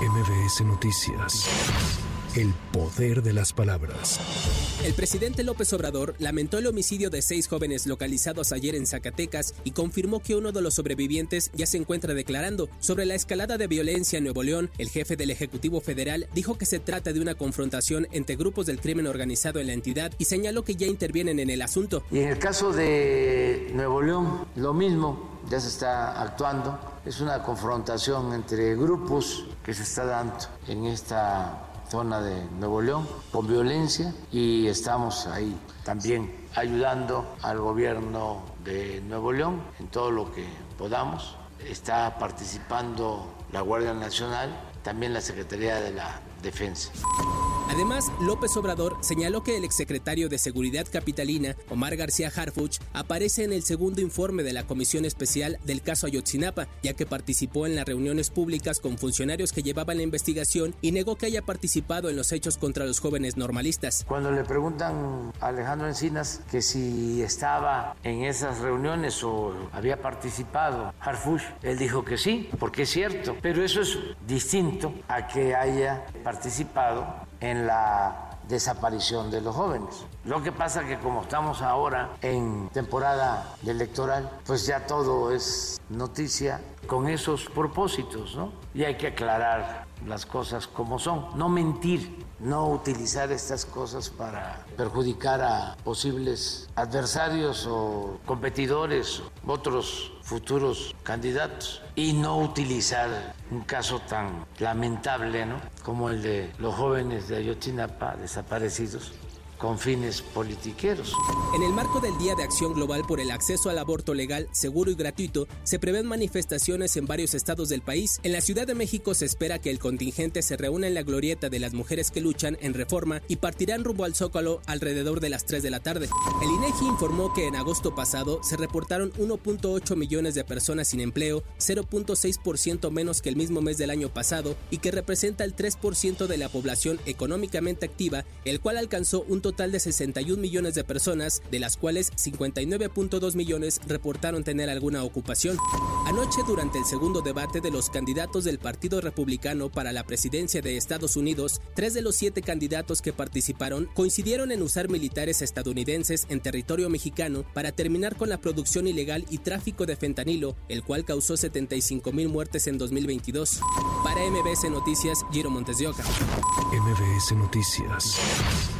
MBS Noticias. El poder de las palabras. El presidente López Obrador lamentó el homicidio de seis jóvenes localizados ayer en Zacatecas y confirmó que uno de los sobrevivientes ya se encuentra declarando. Sobre la escalada de violencia en Nuevo León, el jefe del Ejecutivo Federal dijo que se trata de una confrontación entre grupos del crimen organizado en la entidad y señaló que ya intervienen en el asunto. Y en el caso de Nuevo León, lo mismo, ya se está actuando. Es una confrontación entre grupos que se está dando en esta zona de Nuevo León con violencia y estamos ahí también ayudando al gobierno de Nuevo León en todo lo que podamos. Está participando la Guardia Nacional, también la Secretaría de la Defensa. Además, López Obrador señaló que el exsecretario de Seguridad Capitalina, Omar García Harfuch, aparece en el segundo informe de la Comisión Especial del caso Ayotzinapa, ya que participó en las reuniones públicas con funcionarios que llevaban la investigación y negó que haya participado en los hechos contra los jóvenes normalistas. Cuando le preguntan a Alejandro Encinas que si estaba en esas reuniones o había participado Harfuch, él dijo que sí, porque es cierto, pero eso es distinto a que haya participado en la desaparición de los jóvenes. Lo que pasa que como estamos ahora en temporada electoral, pues ya todo es noticia con esos propósitos, ¿no? Y hay que aclarar las cosas como son, no mentir, no utilizar estas cosas para perjudicar a posibles adversarios o competidores, otros futuros candidatos, y no utilizar un caso tan lamentable ¿no? como el de los jóvenes de Ayotzinapa desaparecidos con fines politiqueros. En el marco del Día de Acción Global por el Acceso al Aborto Legal, Seguro y Gratuito, se prevén manifestaciones en varios estados del país. En la Ciudad de México se espera que el contingente se reúna en la glorieta de las mujeres que luchan en reforma y partirán rumbo al Zócalo alrededor de las 3 de la tarde. El INEGI informó que en agosto pasado se reportaron 1.8 millones de personas sin empleo, 0.6% menos que el mismo mes del año pasado y que representa el 3% de la población económicamente activa, el cual alcanzó un total de 61 millones de personas, de las cuales 59.2 millones reportaron tener alguna ocupación. Anoche, durante el segundo debate de los candidatos del Partido Republicano para la presidencia de Estados Unidos, tres de los siete candidatos que participaron coincidieron en usar militares estadounidenses en territorio mexicano para terminar con la producción ilegal y tráfico de fentanilo, el cual causó 75 mil muertes en 2022. Para MBS Noticias, Giro Montes de Oca. MBS Noticias.